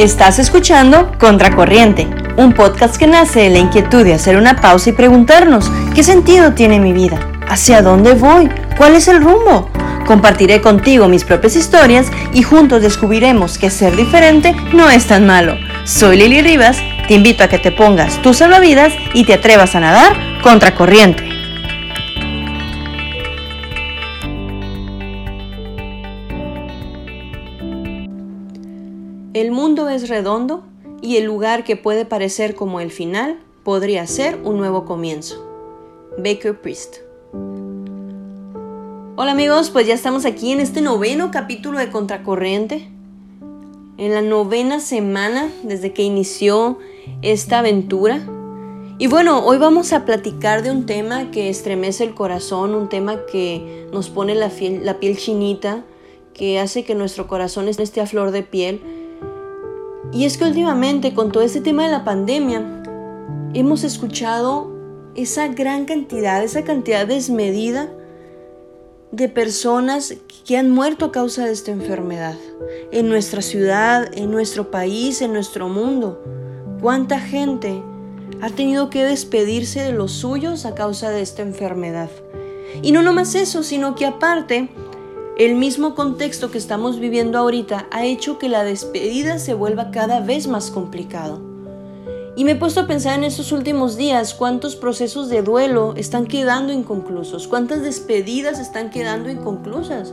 Estás escuchando Contracorriente, un podcast que nace de la inquietud de hacer una pausa y preguntarnos qué sentido tiene mi vida, hacia dónde voy, cuál es el rumbo. Compartiré contigo mis propias historias y juntos descubriremos que ser diferente no es tan malo. Soy Lili Rivas, te invito a que te pongas tus salvavidas y te atrevas a nadar contracorriente. Es redondo y el lugar que puede parecer como el final podría ser un nuevo comienzo. Baker Priest. Hola amigos, pues ya estamos aquí en este noveno capítulo de Contracorriente. En la novena semana desde que inició esta aventura. Y bueno, hoy vamos a platicar de un tema que estremece el corazón, un tema que nos pone la, la piel chinita, que hace que nuestro corazón esté a flor de piel y es que últimamente con todo este tema de la pandemia hemos escuchado esa gran cantidad, esa cantidad desmedida de personas que han muerto a causa de esta enfermedad. En nuestra ciudad, en nuestro país, en nuestro mundo. ¿Cuánta gente ha tenido que despedirse de los suyos a causa de esta enfermedad? Y no nomás eso, sino que aparte el mismo contexto que estamos viviendo ahorita ha hecho que la despedida se vuelva cada vez más complicado. Y me he puesto a pensar en estos últimos días cuántos procesos de duelo están quedando inconclusos, cuántas despedidas están quedando inconclusas.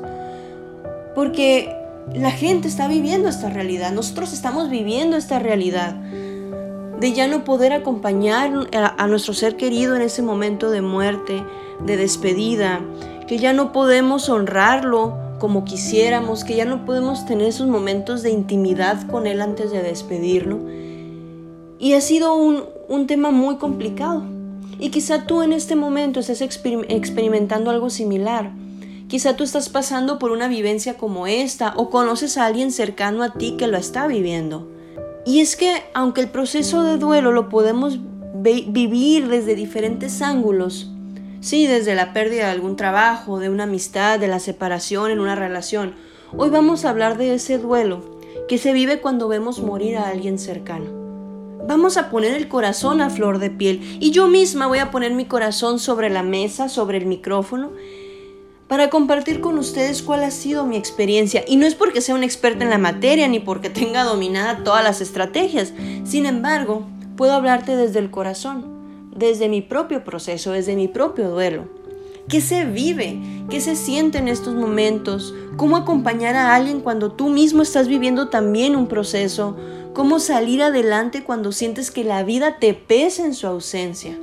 Porque la gente está viviendo esta realidad, nosotros estamos viviendo esta realidad de ya no poder acompañar a, nuestro ser querido en ese momento de muerte, de despedida, que ya no podemos honrarlo como quisiéramos, que ya no podemos tener esos momentos de intimidad con Él antes de despedirlo. Y ha sido un, un tema muy complicado. Y quizá tú en este momento estés experimentando algo similar. Quizá tú estás pasando por una vivencia como esta o conoces a alguien cercano a ti que lo está viviendo. Y es que aunque el proceso de duelo lo podemos vivir desde diferentes ángulos, Sí, desde la pérdida de algún trabajo, de una amistad, de la separación en una relación. Hoy vamos a hablar de ese duelo que se vive cuando vemos morir a alguien cercano. Vamos a poner el corazón a flor de piel y yo misma voy a poner mi corazón sobre la mesa, sobre el micrófono, para compartir con ustedes cuál ha sido mi experiencia. Y no es porque sea una experta en la materia ni porque tenga dominada todas las estrategias. Sin embargo, puedo hablarte desde el corazón desde mi propio proceso, desde mi propio duelo. ¿Qué se vive? ¿Qué se siente en estos momentos? ¿Cómo acompañar a alguien cuando tú mismo estás viviendo también un proceso? ¿Cómo salir adelante cuando sientes que la vida te pesa en su ausencia?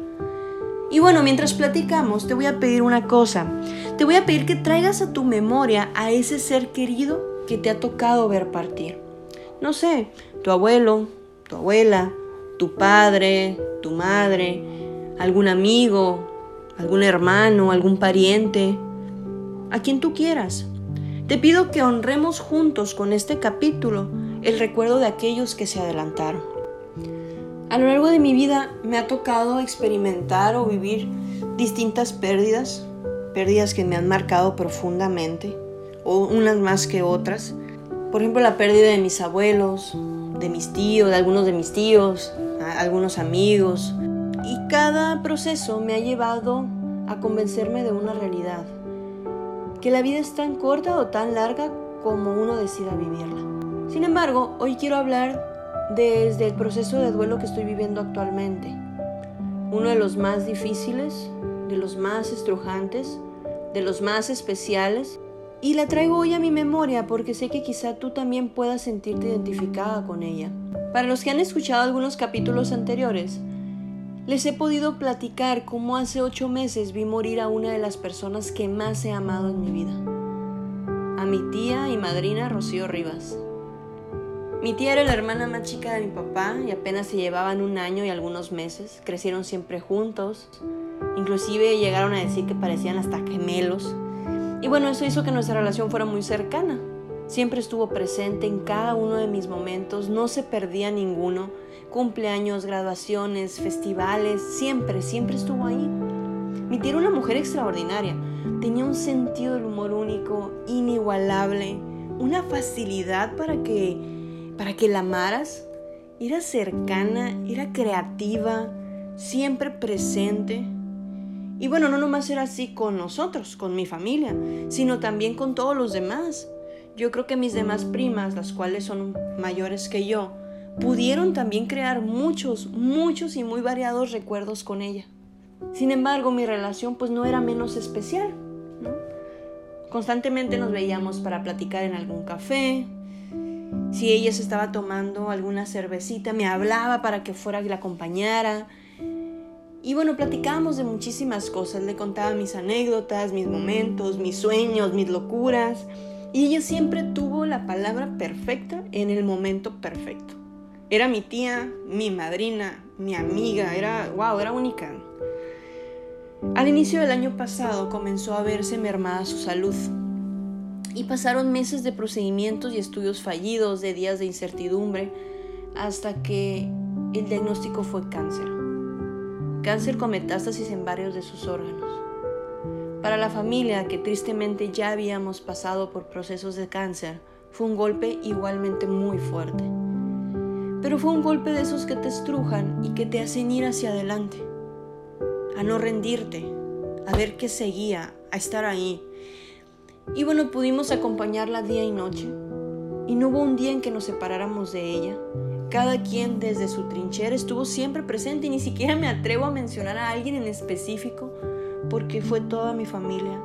Y bueno, mientras platicamos, te voy a pedir una cosa. Te voy a pedir que traigas a tu memoria a ese ser querido que te ha tocado ver partir. No sé, tu abuelo, tu abuela, tu padre, tu madre, algún amigo, algún hermano, algún pariente, a quien tú quieras. Te pido que honremos juntos con este capítulo el recuerdo de aquellos que se adelantaron. A lo largo de mi vida me ha tocado experimentar o vivir distintas pérdidas, pérdidas que me han marcado profundamente, o unas más que otras. Por ejemplo, la pérdida de mis abuelos, de mis tíos, de algunos de mis tíos, algunos amigos, y cada proceso me ha llevado a convencerme de una realidad, que la vida es tan corta o tan larga como uno decida vivirla. Sin embargo, hoy quiero hablar desde el proceso de duelo que estoy viviendo actualmente, uno de los más difíciles, de los más estrujantes, de los más especiales, y la traigo hoy a mi memoria porque sé que quizá tú también puedas sentirte identificada con ella. Para los que han escuchado algunos capítulos anteriores, les he podido platicar cómo hace ocho meses vi morir a una de las personas que más he amado en mi vida, a mi tía y madrina Rocío Rivas. Mi tía era la hermana más chica de mi papá y apenas se llevaban un año y algunos meses. Crecieron siempre juntos, inclusive llegaron a decir que parecían hasta gemelos. Y bueno, eso hizo que nuestra relación fuera muy cercana. Siempre estuvo presente en cada uno de mis momentos, no se perdía ninguno. Cumpleaños, graduaciones, festivales, siempre, siempre estuvo ahí. Mi tía era una mujer extraordinaria. Tenía un sentido del humor único, inigualable, una facilidad para que para que la amaras. Era cercana, era creativa, siempre presente. Y bueno, no nomás era así con nosotros, con mi familia, sino también con todos los demás. Yo creo que mis demás primas, las cuales son mayores que yo, pudieron también crear muchos, muchos y muy variados recuerdos con ella. Sin embargo, mi relación pues no era menos especial. Constantemente nos veíamos para platicar en algún café. Si ella se estaba tomando alguna cervecita, me hablaba para que fuera y la acompañara. Y bueno, platicábamos de muchísimas cosas. Le contaba mis anécdotas, mis momentos, mis sueños, mis locuras. Y ella siempre tuvo la palabra perfecta en el momento perfecto. Era mi tía, mi madrina, mi amiga, era, wow, era única. Al inicio del año pasado comenzó a verse mermada su salud y pasaron meses de procedimientos y estudios fallidos, de días de incertidumbre, hasta que el diagnóstico fue cáncer. Cáncer con metástasis en varios de sus órganos. Para la familia, que tristemente ya habíamos pasado por procesos de cáncer, fue un golpe igualmente muy fuerte. Pero fue un golpe de esos que te estrujan y que te hacen ir hacia adelante, a no rendirte, a ver qué seguía, a estar ahí. Y bueno, pudimos acompañarla día y noche. Y no hubo un día en que nos separáramos de ella. Cada quien desde su trinchera estuvo siempre presente y ni siquiera me atrevo a mencionar a alguien en específico porque fue toda mi familia,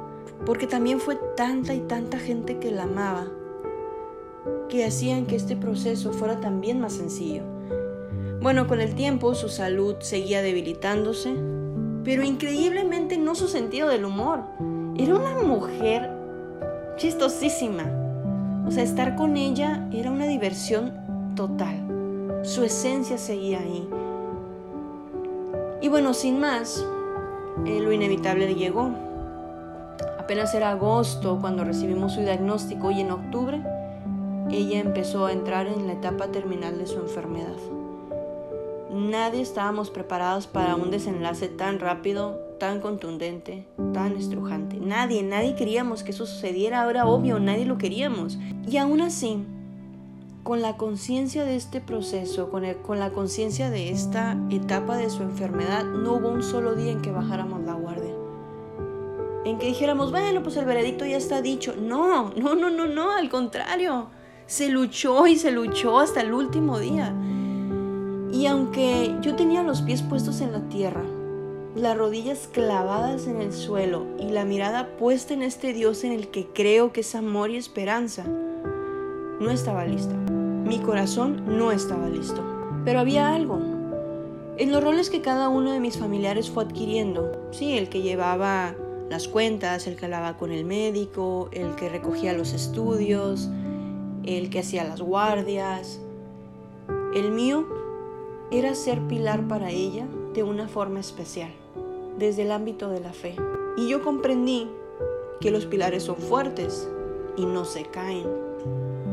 porque también fue tanta y tanta gente que la amaba, que hacían que este proceso fuera también más sencillo. Bueno, con el tiempo su salud seguía debilitándose, pero increíblemente no su sentido del humor. Era una mujer chistosísima. O sea, estar con ella era una diversión total. Su esencia seguía ahí. Y bueno, sin más, eh, lo inevitable llegó. Apenas era agosto cuando recibimos su diagnóstico y en octubre ella empezó a entrar en la etapa terminal de su enfermedad. Nadie estábamos preparados para un desenlace tan rápido, tan contundente, tan estrujante. Nadie, nadie queríamos que eso sucediera, ahora obvio, nadie lo queríamos. Y aún así, con la conciencia de este proceso, con, con la conciencia de esta etapa de su enfermedad, no hubo un solo día en que bajáramos la guardia. En que dijéramos, bueno, pues el veredicto ya está dicho. No, no, no, no, no, al contrario. Se luchó y se luchó hasta el último día. Y aunque yo tenía los pies puestos en la tierra, las rodillas clavadas en el suelo y la mirada puesta en este Dios en el que creo que es amor y esperanza, no estaba lista. Mi corazón no estaba listo. Pero había algo. En los roles que cada uno de mis familiares fue adquiriendo, sí, el que llevaba las cuentas, el que hablaba con el médico, el que recogía los estudios, el que hacía las guardias. El mío era ser pilar para ella de una forma especial, desde el ámbito de la fe. Y yo comprendí que los pilares son fuertes y no se caen.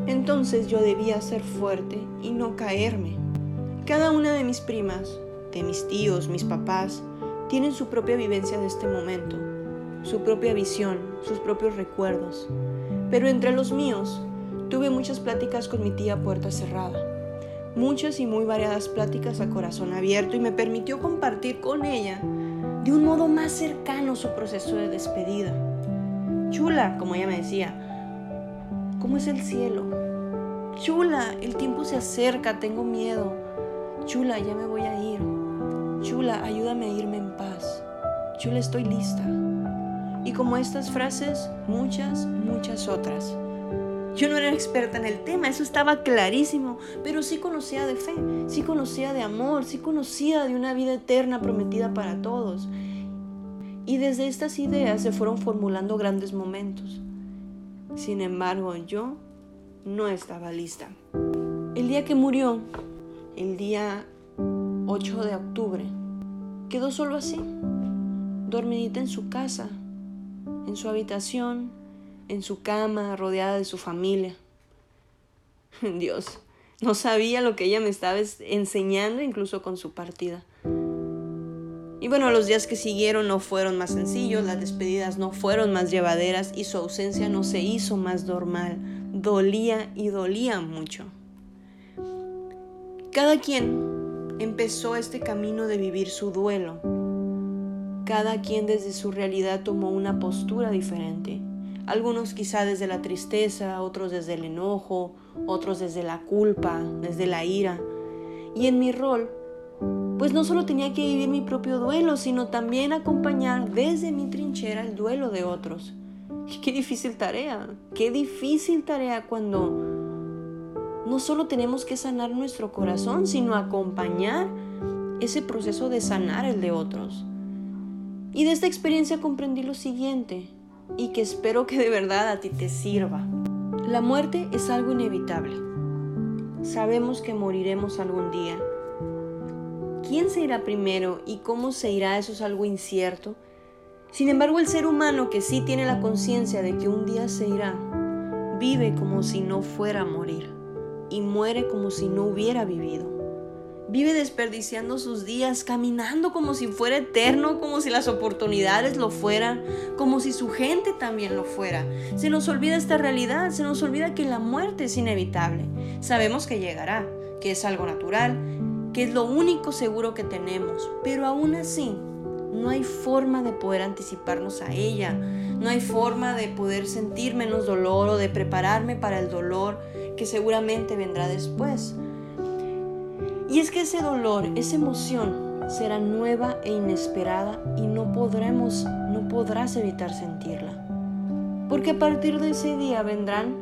Entonces yo debía ser fuerte y no caerme. Cada una de mis primas, de mis tíos, mis papás, tienen su propia vivencia de este momento, su propia visión, sus propios recuerdos. Pero entre los míos, tuve muchas pláticas con mi tía puerta cerrada. Muchas y muy variadas pláticas a corazón abierto y me permitió compartir con ella de un modo más cercano su proceso de despedida. Chula, como ella me decía, ¿Cómo es el cielo? Chula, el tiempo se acerca, tengo miedo. Chula, ya me voy a ir. Chula, ayúdame a irme en paz. Chula, estoy lista. Y como estas frases, muchas, muchas otras. Yo no era experta en el tema, eso estaba clarísimo, pero sí conocía de fe, sí conocía de amor, sí conocía de una vida eterna prometida para todos. Y desde estas ideas se fueron formulando grandes momentos. Sin embargo, yo no estaba lista. El día que murió, el día 8 de octubre, quedó solo así, dormidita en su casa, en su habitación, en su cama, rodeada de su familia. Dios, no sabía lo que ella me estaba enseñando incluso con su partida. Y bueno, los días que siguieron no fueron más sencillos, las despedidas no fueron más llevaderas y su ausencia no se hizo más normal. Dolía y dolía mucho. cada quien empezó este camino de vivir su duelo. Cada quien desde su realidad tomó una postura diferente. Algunos quizá desde la tristeza, otros desde el enojo, otros desde la culpa, desde la ira. Y en mi rol, pues no solo tenía que vivir mi propio duelo, sino también acompañar desde mi trinchera el duelo de otros. Qué difícil tarea, qué difícil tarea cuando no solo tenemos que sanar nuestro corazón, sino acompañar ese proceso de sanar el de otros. Y de esta experiencia comprendí lo siguiente, y que espero que de verdad a ti te sirva. La muerte es algo inevitable. Sabemos que moriremos algún día. ¿Quién se irá primero y cómo se irá? Eso es algo incierto. Sin embargo, el ser humano que sí tiene la conciencia de que un día se irá, vive como si no fuera a morir y muere como si no hubiera vivido. Vive desperdiciando sus días, caminando como si fuera eterno, como si las oportunidades lo fueran, como si su gente también lo fuera. Se nos olvida esta realidad, se nos olvida que la muerte es inevitable. Sabemos que llegará, que es algo natural, que es lo único seguro que tenemos, pero aún así no hay forma de poder anticiparnos a ella, no hay forma de poder sentir menos dolor o de prepararme para el dolor que seguramente vendrá después. Y es que ese dolor, esa emoción será nueva e inesperada y no podremos, no podrás evitar sentirla. Porque a partir de ese día vendrán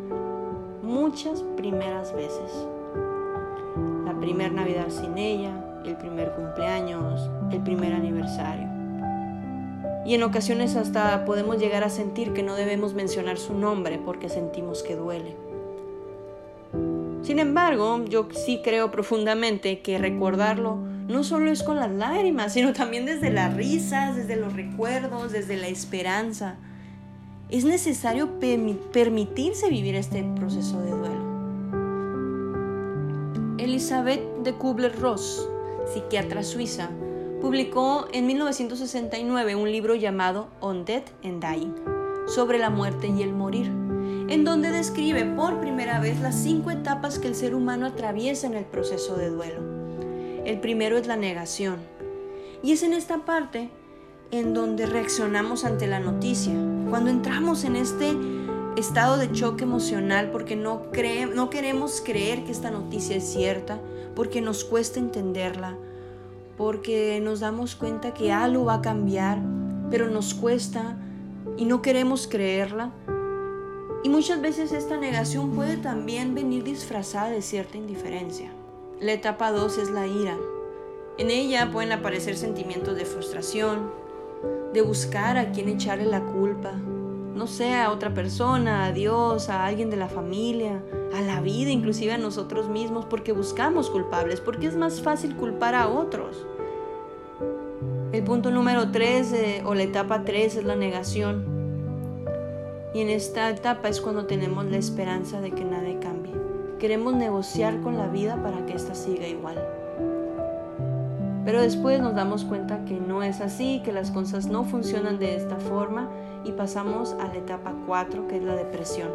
muchas primeras veces. La primera Navidad sin ella, el primer cumpleaños, el primer aniversario. Y en ocasiones hasta podemos llegar a sentir que no debemos mencionar su nombre porque sentimos que duele. Sin embargo, yo sí creo profundamente que recordarlo no solo es con las lágrimas, sino también desde las risas, desde los recuerdos, desde la esperanza. Es necesario permitirse vivir este proceso de duelo. Elizabeth de Kubler-Ross, psiquiatra suiza, publicó en 1969 un libro llamado On Death and Dying, sobre la muerte y el morir en donde describe por primera vez las cinco etapas que el ser humano atraviesa en el proceso de duelo. El primero es la negación, y es en esta parte en donde reaccionamos ante la noticia, cuando entramos en este estado de choque emocional porque no, no queremos creer que esta noticia es cierta, porque nos cuesta entenderla, porque nos damos cuenta que algo va a cambiar, pero nos cuesta y no queremos creerla. Y muchas veces esta negación puede también venir disfrazada de cierta indiferencia. La etapa 2 es la ira. En ella pueden aparecer sentimientos de frustración, de buscar a quien echarle la culpa, no sé, a otra persona, a Dios, a alguien de la familia, a la vida, inclusive a nosotros mismos, porque buscamos culpables, porque es más fácil culpar a otros. El punto número 3 eh, o la etapa 3 es la negación. Y en esta etapa es cuando tenemos la esperanza de que nada cambie. Queremos negociar con la vida para que ésta siga igual. Pero después nos damos cuenta que no es así, que las cosas no funcionan de esta forma y pasamos a la etapa 4, que es la depresión.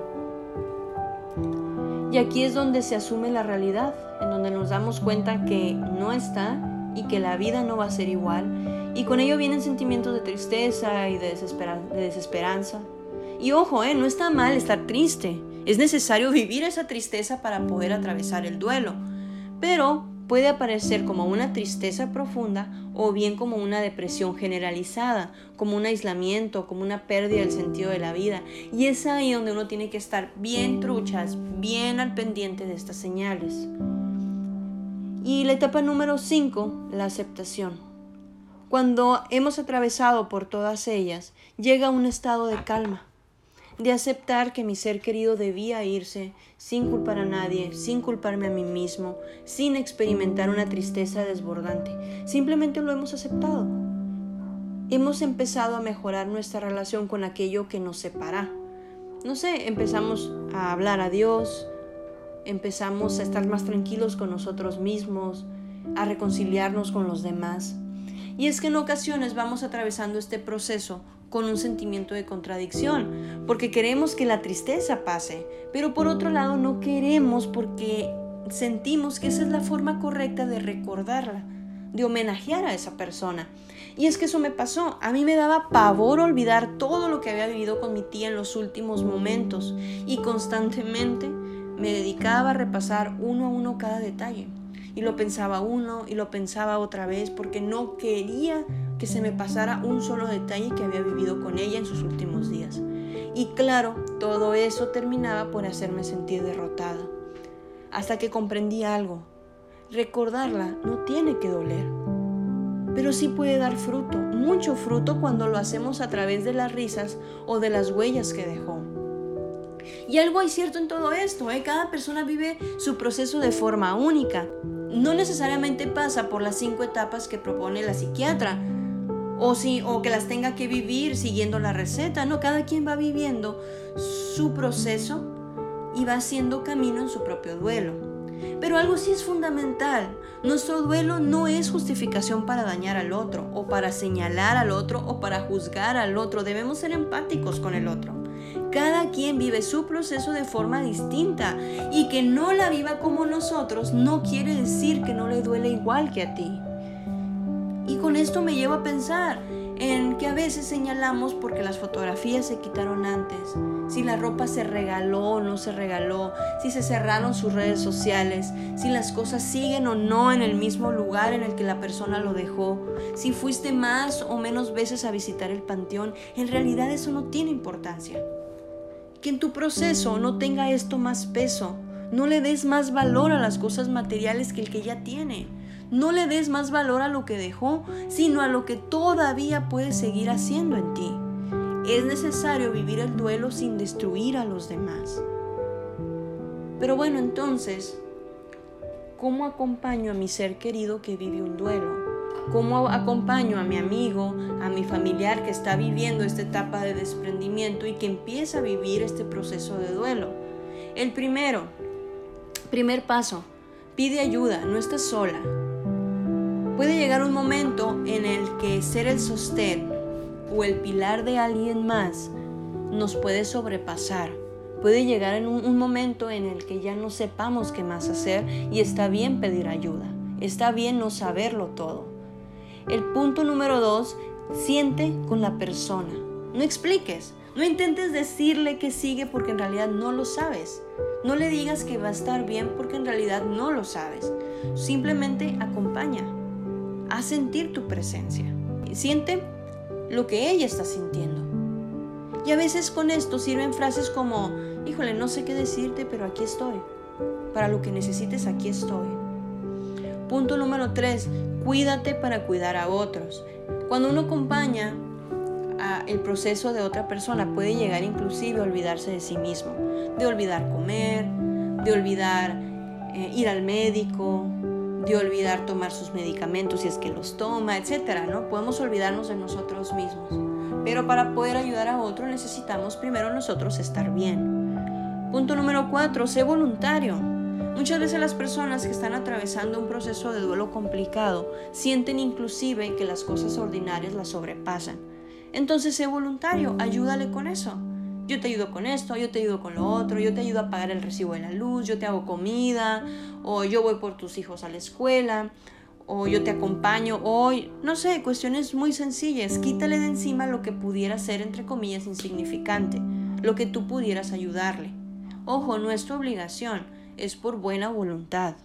Y aquí es donde se asume la realidad, en donde nos damos cuenta que no está y que la vida no va a ser igual. Y con ello vienen sentimientos de tristeza y de, de desesperanza. Y ojo, eh, no está mal estar triste. Es necesario vivir esa tristeza para poder atravesar el duelo. Pero puede aparecer como una tristeza profunda o bien como una depresión generalizada, como un aislamiento, como una pérdida del sentido de la vida. Y es ahí donde uno tiene que estar bien truchas, bien al pendiente de estas señales. Y la etapa número 5, la aceptación. Cuando hemos atravesado por todas ellas, llega un estado de calma de aceptar que mi ser querido debía irse sin culpar a nadie, sin culparme a mí mismo, sin experimentar una tristeza desbordante. Simplemente lo hemos aceptado. Hemos empezado a mejorar nuestra relación con aquello que nos separa. No sé, empezamos a hablar a Dios, empezamos a estar más tranquilos con nosotros mismos, a reconciliarnos con los demás. Y es que en ocasiones vamos atravesando este proceso con un sentimiento de contradicción, porque queremos que la tristeza pase, pero por otro lado no queremos porque sentimos que esa es la forma correcta de recordarla, de homenajear a esa persona. Y es que eso me pasó. A mí me daba pavor olvidar todo lo que había vivido con mi tía en los últimos momentos y constantemente me dedicaba a repasar uno a uno cada detalle. Y lo pensaba uno y lo pensaba otra vez porque no quería que se me pasara un solo detalle que había vivido con ella en sus últimos días. Y claro, todo eso terminaba por hacerme sentir derrotada. Hasta que comprendí algo. Recordarla no tiene que doler pero sí puede dar fruto, mucho fruto cuando lo hacemos a través de las risas o de las huellas que dejó. Y algo hay cierto en todo esto, ¿eh? cada persona vive su proceso de forma única. No necesariamente pasa por las cinco etapas que propone la psiquiatra, o, si, o que las tenga que vivir siguiendo la receta, no, cada quien va viviendo su proceso y va haciendo camino en su propio duelo. Pero algo sí es fundamental. Nuestro duelo no es justificación para dañar al otro, o para señalar al otro, o para juzgar al otro. Debemos ser empáticos con el otro. Cada quien vive su proceso de forma distinta y que no la viva como nosotros no quiere decir que no le duele igual que a ti. Y con esto me llevo a pensar, en que a veces señalamos porque las fotografías se quitaron antes, si la ropa se regaló o no se regaló, si se cerraron sus redes sociales, si las cosas siguen o no en el mismo lugar en el que la persona lo dejó, si fuiste más o menos veces a visitar el panteón, en realidad eso no tiene importancia. Que en tu proceso no tenga esto más peso, no le des más valor a las cosas materiales que el que ya tiene no le des más valor a lo que dejó, sino a lo que todavía puede seguir haciendo en ti. Es necesario vivir el duelo sin destruir a los demás. Pero bueno, entonces, ¿cómo acompaño a mi ser querido que vive un duelo? ¿Cómo acompaño a mi amigo, a mi familiar que está viviendo esta etapa de desprendimiento y que empieza a vivir este proceso de duelo? El primero, primer paso, pide ayuda, no estás sola. Puede llegar un momento en el que ser el sostén o el pilar de alguien más nos puede sobrepasar. Puede llegar en un, momento en el que ya no sepamos qué más hacer y está bien pedir ayuda. Está bien no saberlo todo. El punto número dos, siente con la persona. No expliques, no intentes decirle que sigue porque en realidad no lo sabes. No le digas que va a estar bien porque en realidad no lo sabes. Simplemente acompaña a sentir tu presencia. Siente lo que ella está sintiendo. Y a veces con esto sirven frases como, híjole, no sé qué decirte, pero aquí estoy. Para lo que necesites, aquí estoy. Punto número 3. Cuídate para cuidar a otros. Cuando uno acompaña el proceso de otra persona, puede llegar inclusive a olvidarse de sí mismo. De olvidar comer, de olvidar eh, ir al médico, olvidar tomar sus medicamentos si es que los toma, etcétera, ¿no? Podemos olvidarnos de nosotros mismos. Pero para poder ayudar a otro necesitamos primero nosotros estar bien. Punto número cuatro, sé voluntario. Muchas veces las personas que están atravesando un proceso de duelo complicado sienten inclusive que las cosas ordinarias las sobrepasan. Entonces sé voluntario, ayúdale con eso yo te ayudo con esto, yo te ayudo con lo otro, yo te ayudo a pagar el recibo de la luz, yo te hago comida, o yo voy por tus hijos a la escuela, o yo te acompaño hoy, no sé, cuestiones muy sencillas. Quítale de encima lo que pudiera ser, entre comillas, insignificante, lo que tú pudieras ayudarle. Ojo, no es tu obligación, es por buena voluntad.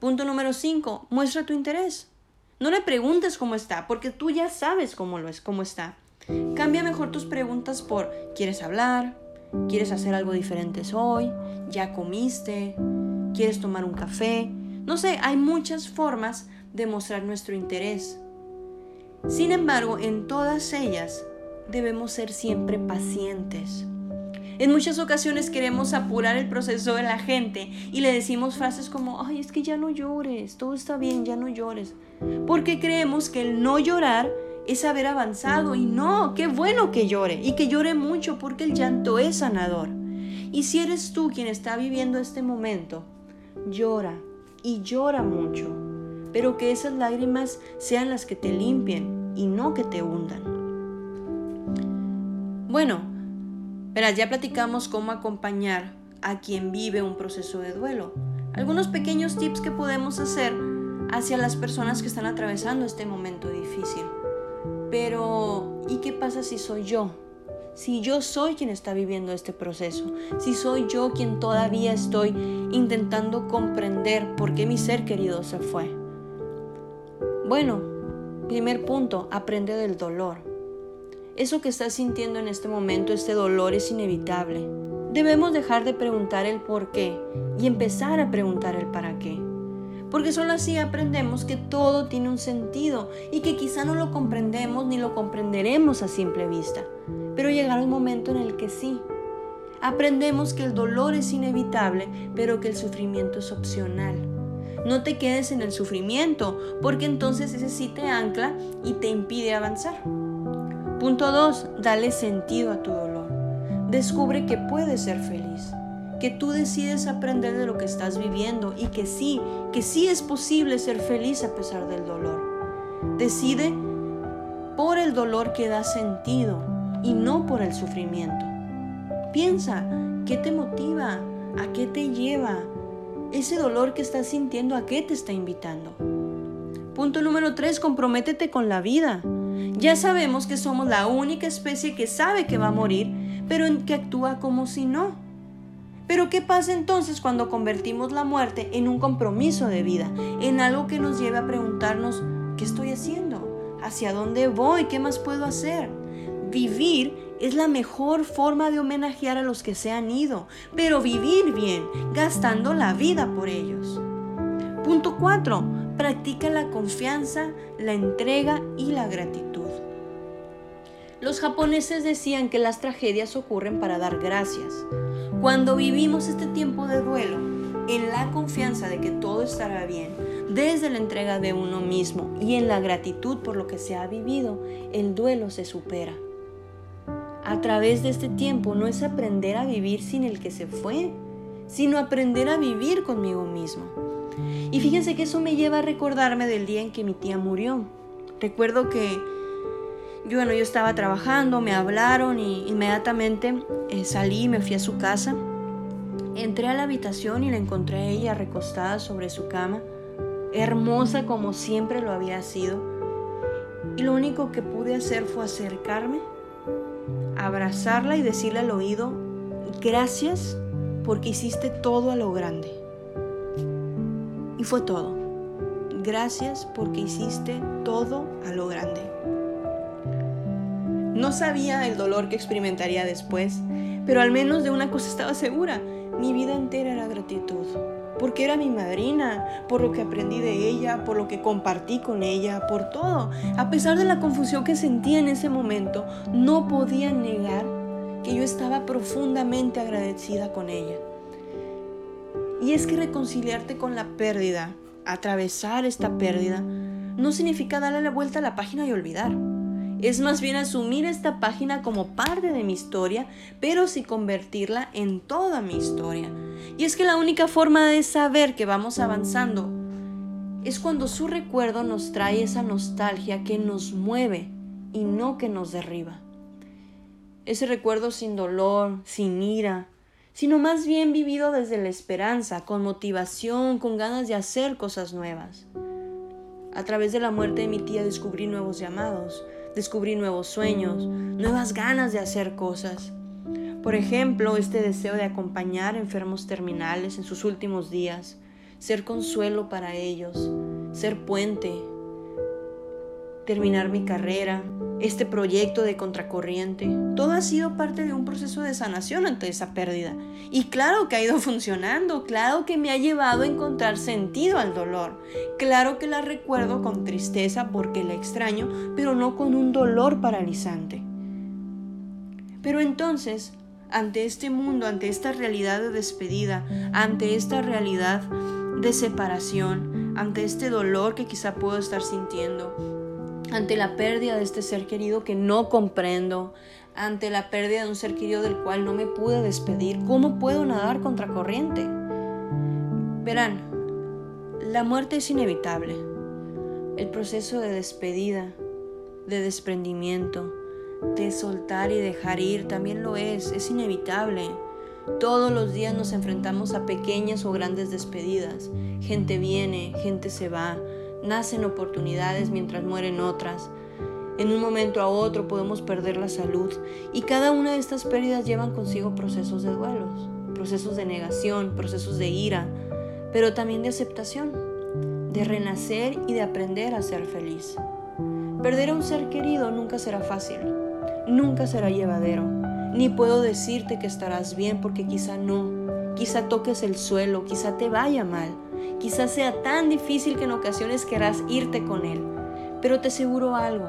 Punto número 5. Muestra tu interés. No le preguntes cómo está, porque tú ya sabes cómo lo es, cómo está. Cambia mejor tus preguntas por ¿quieres hablar? ¿Quieres hacer algo diferente hoy? ¿Ya comiste? ¿Quieres tomar un café? No sé, hay muchas formas de mostrar nuestro interés. Sin embargo, en todas ellas debemos ser siempre pacientes. En muchas ocasiones queremos apurar el proceso de la gente y le decimos frases como, ay, es que ya no llores, todo está bien, ya no llores. Porque creemos que el no llorar es haber avanzado y no, qué bueno que llore y que llore mucho porque el llanto es sanador. Y si eres tú quien está viviendo este momento, llora y llora mucho, pero que esas lágrimas sean las que te limpien y no que te hundan. Bueno, verás, ya platicamos cómo acompañar a quien vive un proceso de duelo, algunos pequeños tips que podemos hacer hacia las personas que están atravesando este momento difícil. Pero, ¿y qué pasa si soy yo? Si yo soy quien está viviendo este proceso, si soy yo quien todavía estoy intentando comprender por qué mi ser querido se fue. Bueno, primer punto, aprende del dolor. Eso que estás sintiendo en este momento, este dolor es inevitable. Debemos dejar de preguntar el por qué y empezar a preguntar el para qué. Porque solo así aprendemos que todo tiene un sentido y que quizá no lo comprendemos ni lo comprenderemos a simple vista. Pero llegará un momento en el que sí. Aprendemos que el dolor es inevitable, pero que el sufrimiento es opcional. No te quedes en el sufrimiento, porque entonces ese sí te ancla y te impide avanzar. Punto 2. Dale sentido a tu dolor. Descubre que puedes ser feliz, que tú decides aprender de lo que estás viviendo y que sí, que sí es posible ser feliz a pesar del dolor. Decide por el dolor que da sentido y no por el sufrimiento. Piensa, ¿qué te motiva? ¿A qué te lleva? Ese dolor que estás sintiendo, ¿a qué te está invitando? Punto número 3, comprométete con la vida. Ya sabemos que somos la única especie que sabe que va a morir pero que actúa como si no. Pero ¿qué pasa entonces cuando convertimos la muerte en un compromiso de vida, en algo que nos lleve a preguntarnos, ¿qué estoy haciendo? ¿Hacia dónde voy? ¿Qué más puedo hacer? Vivir es la mejor forma de homenajear a los que se han ido, pero vivir bien, gastando la vida por ellos. Punto 4. Practica la confianza, la entrega y la gratitud. Los japoneses decían que las tragedias ocurren para dar gracias. Cuando vivimos este tiempo de duelo, en la confianza de que todo estará bien, desde la entrega de uno mismo y en la gratitud por lo que se ha vivido, el duelo se supera. A través de este tiempo no es aprender a vivir sin el que se fue, sino aprender a vivir conmigo mismo. Y fíjense que eso me lleva a recordarme del día en que mi tía murió. Recuerdo que yo, bueno, yo estaba trabajando, me hablaron y inmediatamente eh, salí, me fui a su casa. Entré a la habitación y la encontré a ella recostada sobre su cama, hermosa como siempre lo había sido. Y lo único que pude hacer fue acercarme, abrazarla y decirle al oído, gracias porque hiciste todo a lo grande. Y fue todo. Gracias porque hiciste todo a lo grande. No sabía el dolor que experimentaría después, pero al menos de una cosa estaba segura, mi vida entera era gratitud, porque era mi madrina, por lo que aprendí de ella, por lo que compartí con ella, por todo. A pesar de la confusión que sentía en ese momento, no podía negar que yo estaba profundamente agradecida con ella. Y es que reconciliarte con la pérdida, atravesar esta pérdida, no significa darle la vuelta a la página y olvidar. Es más bien asumir esta página como parte de mi historia, pero sin convertirla en toda mi historia. Y es que la única forma de saber que vamos avanzando es cuando su recuerdo nos trae esa nostalgia que nos mueve y no que nos derriba. Ese recuerdo sin dolor, sin ira, sino más bien vivido desde la esperanza, con motivación, con ganas de hacer cosas nuevas. A través de la muerte de mi tía descubrí nuevos llamados, descubrí nuevos sueños, nuevas ganas de hacer cosas. Por ejemplo, este deseo de acompañar enfermos terminales en sus últimos días, ser consuelo para ellos, ser puente, terminar mi carrera, este proyecto de contracorriente, todo ha sido parte de un proceso de sanación ante esa pérdida. Y claro que ha ido funcionando, claro que me ha llevado a encontrar sentido al dolor, claro que la recuerdo con tristeza porque la extraño, pero no con un dolor paralizante. Pero entonces, ante este mundo, ante esta realidad de despedida, ante esta realidad de separación, ante este dolor que quizá puedo estar sintiendo, ante la pérdida de este ser querido que no comprendo, ante la pérdida de un ser querido del cual no me pude despedir, ¿cómo puedo nadar contra corriente? Verán, la muerte es inevitable. El proceso de despedida, de desprendimiento, de soltar y dejar ir también lo es, es inevitable. Todos los días nos enfrentamos a pequeñas o grandes despedidas. Gente viene, gente se va, nacen oportunidades mientras mueren otras. En un momento a otro podemos perder la salud y cada una de estas pérdidas llevan consigo procesos de duelos, procesos de negación, procesos de ira, pero también de aceptación, de renacer y de aprender a ser feliz. Perder a un ser querido nunca será fácil, nunca será llevadero, ni puedo decirte que estarás bien porque quizá no, quizá toques el suelo, quizá te vaya mal, quizá sea tan difícil que en ocasiones querrás irte con él, pero te aseguro algo,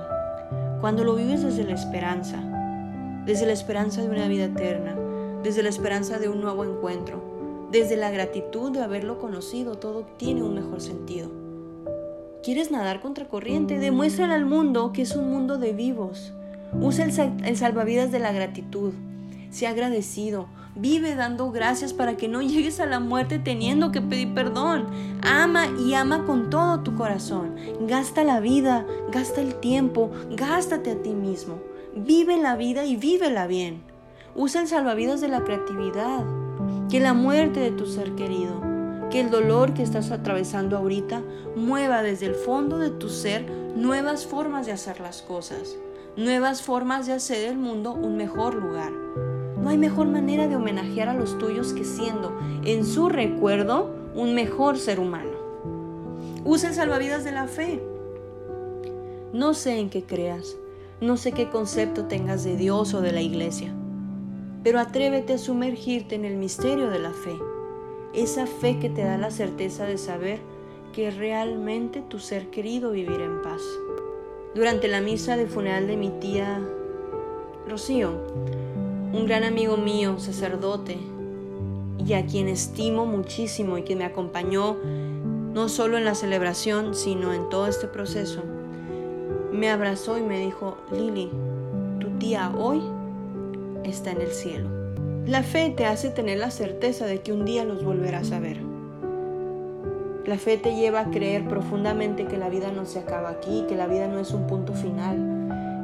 cuando lo vives desde la esperanza, desde la esperanza de una vida eterna, desde la esperanza de un nuevo encuentro, desde la gratitud de haberlo conocido, todo tiene un mejor sentido. ¿Quieres nadar contra corriente? Demuéstrale al mundo que es un mundo de vivos. Usa el, salvavidas de la gratitud. Sea agradecido. Vive dando gracias para que no llegues a la muerte teniendo que pedir perdón. Ama y ama con todo tu corazón. Gasta la vida, gasta el tiempo, gástate a ti mismo. Vive la vida y vívela bien. Usa el salvavidas de la creatividad. Que la muerte de tu ser querido, que el dolor que estás atravesando ahorita mueva desde el fondo de tu ser nuevas formas de hacer las cosas, nuevas formas de hacer el mundo un mejor lugar. No hay mejor manera de homenajear a los tuyos que siendo, en su recuerdo, un mejor ser humano. Usa el salvavidas de la fe. No sé en qué creas, no sé qué concepto tengas de Dios o de la iglesia, pero atrévete a sumergirte en el misterio de la fe, esa fe que te da la certeza de saber que realmente tu ser querido vivirá en paz. Durante la misa de funeral de mi tía Rocío, un gran amigo mío, sacerdote, y a quien estimo muchísimo y que me acompañó no solo en la celebración, sino en todo este proceso, me abrazó y me dijo, Lili, tu tía hoy está en el cielo. La fe te hace tener la certeza de que un día los volverás a ver. La fe te lleva a creer profundamente que la vida no se acaba aquí, que la vida no es un punto final,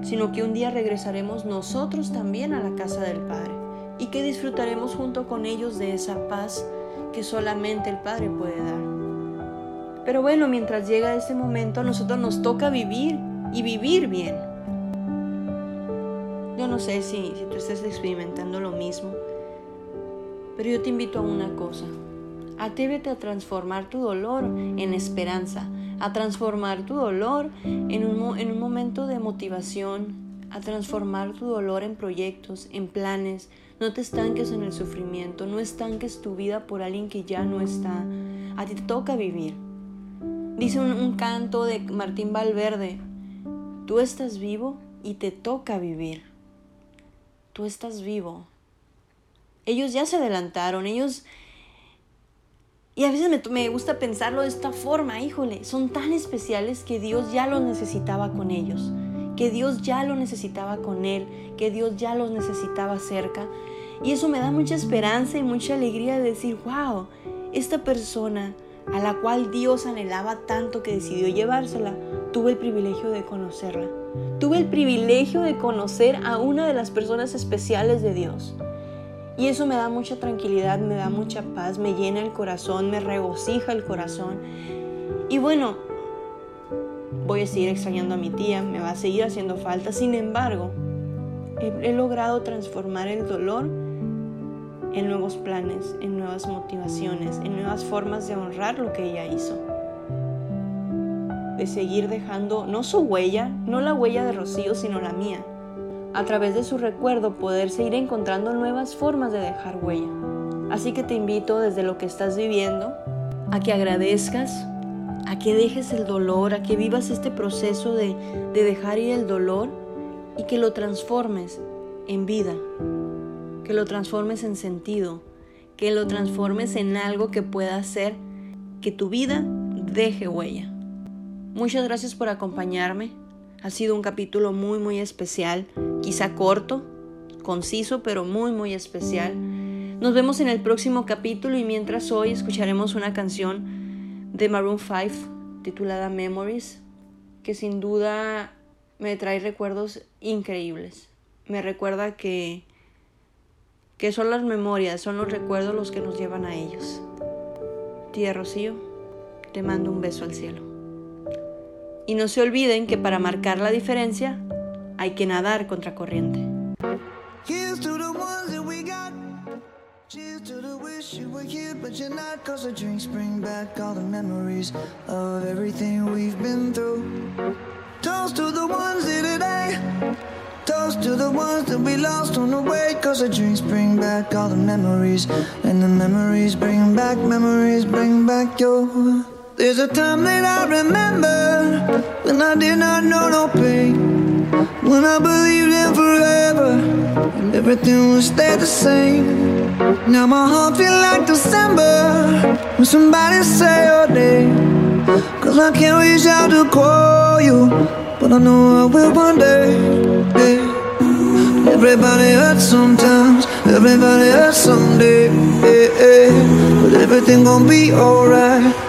sino que un día regresaremos nosotros también a la casa del Padre y que disfrutaremos junto con ellos de esa paz que solamente el Padre puede dar. Pero bueno, mientras llega ese momento, a nosotros nos toca vivir y vivir bien. Yo no sé si, si tú estás experimentando lo mismo, pero yo te invito a una cosa. Atrévete a transformar tu dolor en esperanza, a transformar tu dolor en un, en un momento de motivación, a transformar tu dolor en proyectos, en planes. No te estanques en el sufrimiento, no estanques tu vida por alguien que ya no está. A ti te toca vivir. Dice un, un canto de Martín Valverde, tú estás vivo y te toca vivir. Tú estás vivo. Ellos ya se adelantaron, ellos y a veces me, gusta pensarlo de esta forma, híjole, son tan especiales que Dios ya los necesitaba con ellos, que Dios ya lo necesitaba con Él, que Dios ya los necesitaba cerca. Y eso me da mucha esperanza y mucha alegría de decir, wow, esta persona a la cual Dios anhelaba tanto que decidió llevársela, tuve el privilegio de conocerla. Tuve el privilegio de conocer a una de las personas especiales de Dios. Y eso me da mucha tranquilidad, me da mucha paz, me llena el corazón, me regocija el corazón. Y bueno, voy a seguir extrañando a mi tía, me va a seguir haciendo falta. Sin embargo, he, logrado transformar el dolor en nuevos planes, en nuevas motivaciones, en nuevas formas de honrar lo que ella hizo. De seguir dejando no su huella, no la huella de Rocío, sino la mía a través de su recuerdo poderse ir encontrando nuevas formas de dejar huella. Así que te invito desde lo que estás viviendo a que agradezcas, a que dejes el dolor, a que vivas este proceso de, de dejar ir el dolor y que lo transformes en vida, que lo transformes en sentido, que lo transformes en algo que pueda hacer que tu vida deje huella. Muchas gracias por acompañarme. Ha sido un capítulo muy muy especial quizá corto, conciso, pero muy, muy especial. Nos vemos en el próximo capítulo y mientras hoy escucharemos una canción de Maroon 5 titulada Memories, que sin duda me trae recuerdos increíbles. Me recuerda que que son las memorias, son los recuerdos los que nos llevan a ellos. Tía Rocío, te mando un beso al cielo. Y no se olviden que para marcar la diferencia hay que nadar contra corriente. Here's to the ones that we got. Cheers. Cause the drinks bring back all the memories of everything we've been through. Toast to the ones here today. Toast to the ones that we lost on the way. Cause the drinks bring back all the memories. And the memories bring back, memories bring back your. There's a time that I remember when I did not know no pain. When I believed in forever and everything would stay the same. Now my heart feels like December when somebody say your name. Cause I can't reach out to call you, but I know I will one day. Everybody hurts sometimes, everybody hurts someday. But everything gon' be alright.